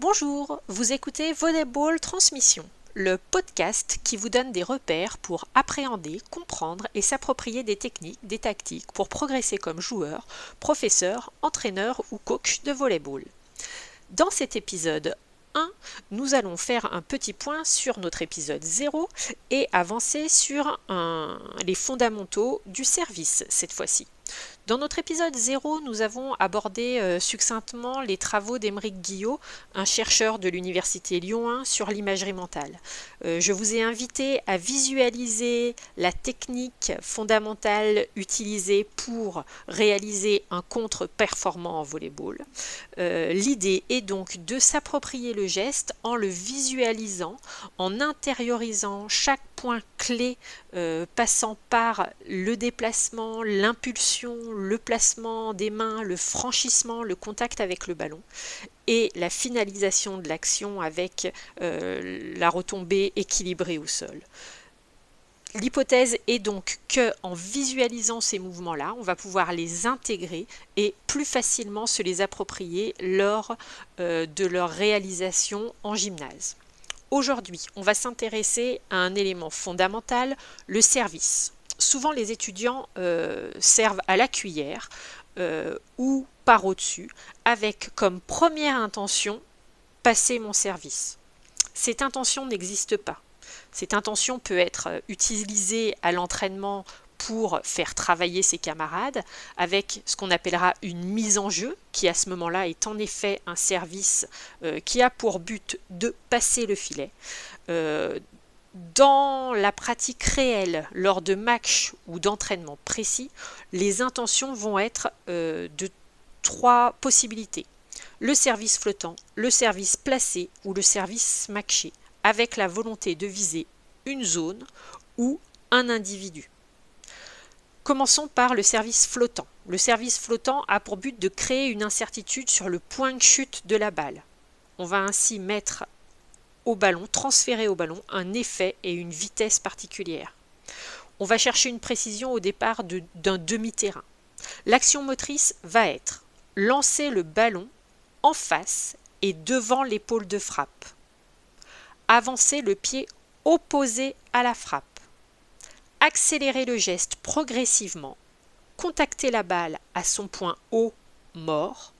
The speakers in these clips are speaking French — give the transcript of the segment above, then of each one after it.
Bonjour, vous écoutez Volleyball Transmission, le podcast qui vous donne des repères pour appréhender, comprendre et s'approprier des techniques, des tactiques pour progresser comme joueur, professeur, entraîneur ou coach de volleyball. Dans cet épisode 1, nous allons faire un petit point sur notre épisode 0 et avancer sur les fondamentaux du service cette fois-ci. Dans notre épisode 0, nous avons abordé euh, succinctement les travaux d'Émeric Guillot, un chercheur de l'Université Lyon 1 sur l'imagerie mentale. Euh, je vous ai invité à visualiser la technique fondamentale utilisée pour réaliser un contre performant en volleyball. Euh, l'idée est donc de s'approprier le geste en le visualisant, en intériorisant chaque point clé passant par le déplacement, l'impulsion, le placement des mains, le franchissement, le contact avec le ballon et la finalisation de l'action avec euh, la retombée équilibrée au sol. L'hypothèse est donc que en visualisant ces mouvements-là, on va pouvoir les intégrer et plus facilement se les approprier lors euh, de leur réalisation en gymnase. Aujourd'hui, on va s'intéresser à un élément fondamental, le service souvent les étudiants euh, servent à la cuillère euh, ou par au-dessus, avec comme première intention passer mon service. Cette intention n'existe pas. Cette intention peut être euh, utilisée à l'entraînement pour faire travailler ses camarades avec ce qu'on appellera une mise en jeu, qui à ce moment-là est en effet un service qui a pour but de passer le filet dans la pratique réelle, lors de matchs ou d'entraînements précis, les intentions vont être euh, de trois possibilités. Le service flottant, le service placé ou le service matché, avec la volonté de viser une zone ou un individu. Commençons par le service flottant. Le service flottant a pour but de créer une incertitude sur le point de chute de la balle. On va ainsi mettre au ballon, transférer au ballon un effet et une vitesse particulière. On va chercher une précision au départ d'un demi-terrain. L'action motrice va être lancer le ballon en face et devant l'épaule de frappe. Avancer le pied opposé à la frappe. Accélérer le geste progressivement. Contacter la balle à son point haut, mort.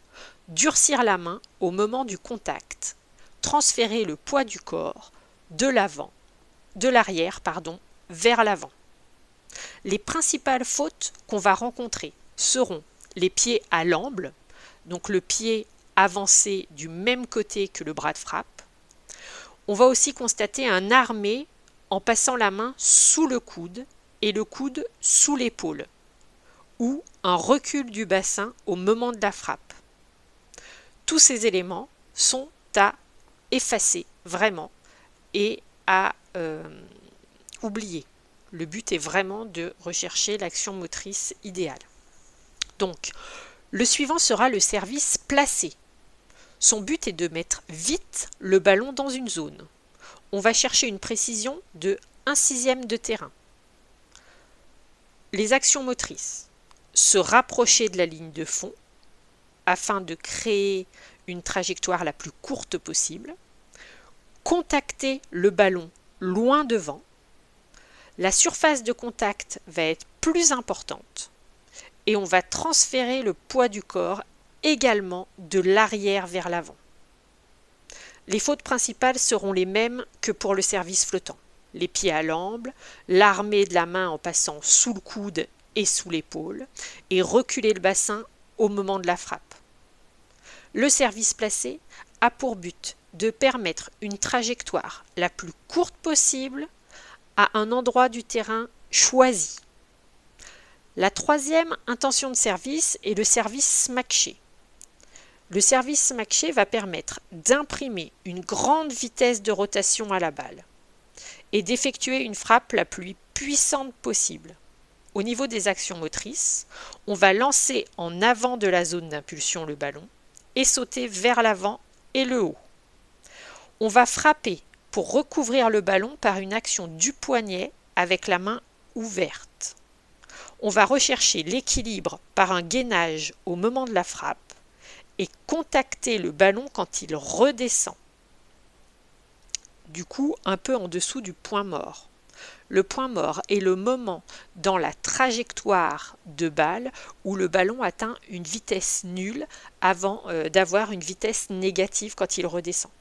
Durcir la main au moment du contact transférer le poids du corps de l'avant, de l'arrière, pardon, vers l'avant. Les principales fautes qu'on va rencontrer seront les pieds à l'amble, donc le pied avancé du même côté que le bras de frappe. On va aussi constater un armé en passant la main sous le coude et le coude sous l'épaule, ou un recul du bassin au moment de la frappe. Tous ces éléments sont à effacer vraiment et à euh, oublier. Le but est vraiment de rechercher l'action motrice idéale. Donc, le suivant sera le service placé. Son but est de mettre vite le ballon dans une zone. On va chercher une précision de 1 sixième de terrain. Les actions motrices. Se rapprocher de la ligne de fond afin de créer une trajectoire la plus courte possible, contacter le ballon loin devant, la surface de contact va être plus importante et on va transférer le poids du corps également de l'arrière vers l'avant. Les fautes principales seront les mêmes que pour le service flottant. Les pieds à l'amble, l'armée de la main en passant sous le coude et sous l'épaule, et reculer le bassin au moment de la frappe. Le service placé a pour but de permettre une trajectoire la plus courte possible à un endroit du terrain choisi. La troisième intention de service est le service smacké. Le service smacké va permettre d'imprimer une grande vitesse de rotation à la balle et d'effectuer une frappe la plus puissante possible. Au niveau des actions motrices, on va lancer en avant de la zone d'impulsion le ballon et sauter vers l'avant et le haut. On va frapper pour recouvrir le ballon par une action du poignet avec la main ouverte. On va rechercher l'équilibre par un gainage au moment de la frappe et contacter le ballon quand il redescend. Du coup, un peu en dessous du point mort. Le point mort est le moment dans la trajectoire de balle où le ballon atteint une vitesse nulle avant euh, d'avoir une vitesse négative quand il redescend.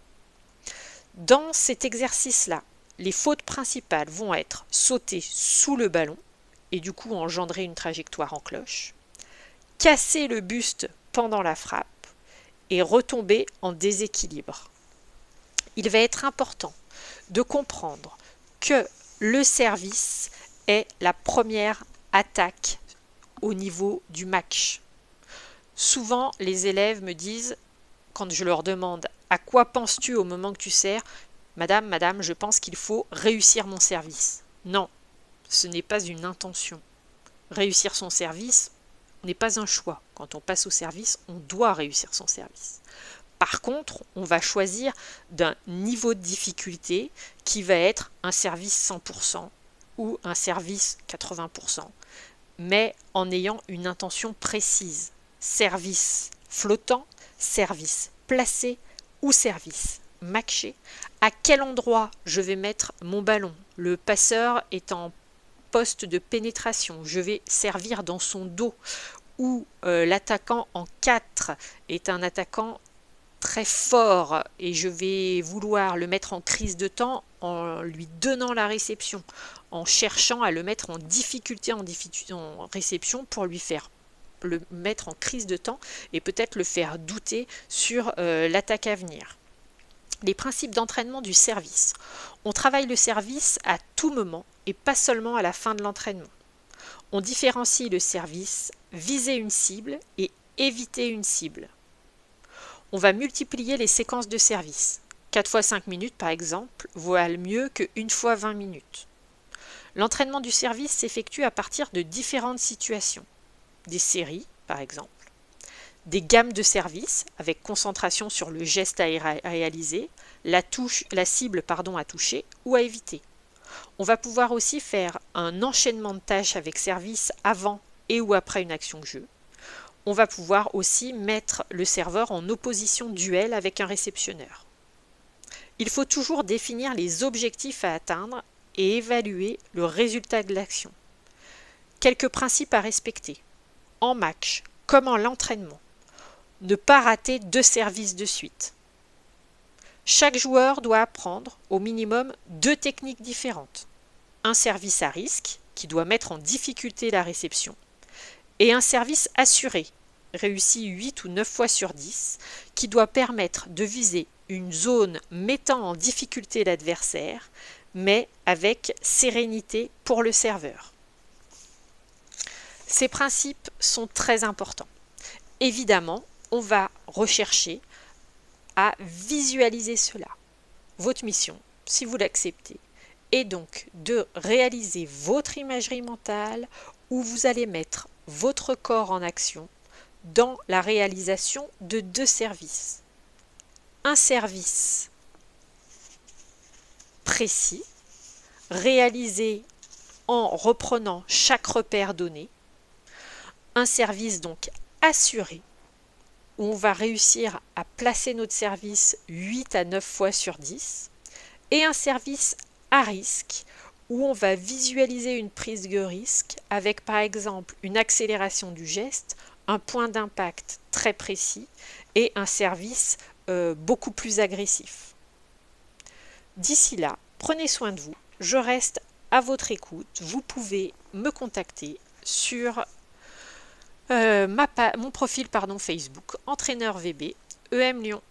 Dans cet exercice-là, les fautes principales vont être sauter sous le ballon et du coup engendrer une trajectoire en cloche, casser le buste pendant la frappe et retomber en déséquilibre. Il va être important de comprendre que le service est la première attaque au niveau du match. Souvent, les élèves me disent, quand je leur demande à quoi penses-tu au moment que tu sers, Madame, Madame, je pense qu'il faut réussir mon service. Non, ce n'est pas une intention. Réussir son service n'est pas un choix. Quand on passe au service, on doit réussir son service. Par contre, on va choisir d'un niveau de difficulté qui va être un service 100% ou un service 80%, mais en ayant une intention précise. Service flottant, service placé ou service matché. À quel endroit je vais mettre mon ballon? Le passeur en poste de pénétration. Je vais servir dans son dos ou euh, l'attaquant en 4 est un attaquant très fort et je vais vouloir le mettre en crise de temps en lui donnant la réception, en cherchant à le mettre en difficulté en, en réception pour lui faire le mettre en crise de temps et peut-être le faire douter sur euh, l'attaque à venir. Les principes d'entraînement du service. On travaille le service à tout moment et pas seulement à la fin de l'entraînement. On différencie le service, viser une cible et éviter une cible on va multiplier les séquences de service. 4 fois 5 minutes, par exemple, vaut mieux que 1 fois 20 minutes. L'entraînement du service s'effectue à partir de différentes situations. Des séries, par exemple. Des gammes de services, avec concentration sur le geste à réaliser, la, cible pardon, à toucher ou à éviter. On va pouvoir aussi faire un enchaînement de tâches avec service avant et ou après une action de jeu on va pouvoir aussi mettre le serveur en opposition duel avec un réceptionneur. Il faut toujours définir les objectifs à atteindre et évaluer le résultat de l'action. Quelques principes à respecter. En match, comme en l'entraînement. Ne pas rater deux services de suite. Chaque joueur doit apprendre au minimum deux techniques différentes. Un service à risque, qui doit mettre en difficulté la réception, et un service assuré, réussi 8 ou 9 fois sur 10, qui doit permettre de viser une zone mettant en difficulté l'adversaire, mais avec sérénité pour le serveur. Ces principes sont très importants. Évidemment, on va rechercher à visualiser cela. Votre mission, si vous l'acceptez, est donc de réaliser votre imagerie mentale où vous allez mettre votre corps en action dans la réalisation de deux services. Un service précis, réalisé en reprenant chaque repère donné. Un service donc assuré, on va réussir à placer notre service 8 à 9 fois sur 10. Et un service à risque, où on va visualiser une prise de risque avec par exemple une accélération du geste, un point d'impact très précis et un service euh, beaucoup plus agressif. D'ici là, prenez soin de vous, je reste à votre écoute, vous pouvez me contacter sur euh, mon profil pardon, Facebook, entraîneur VB, EM Lyon.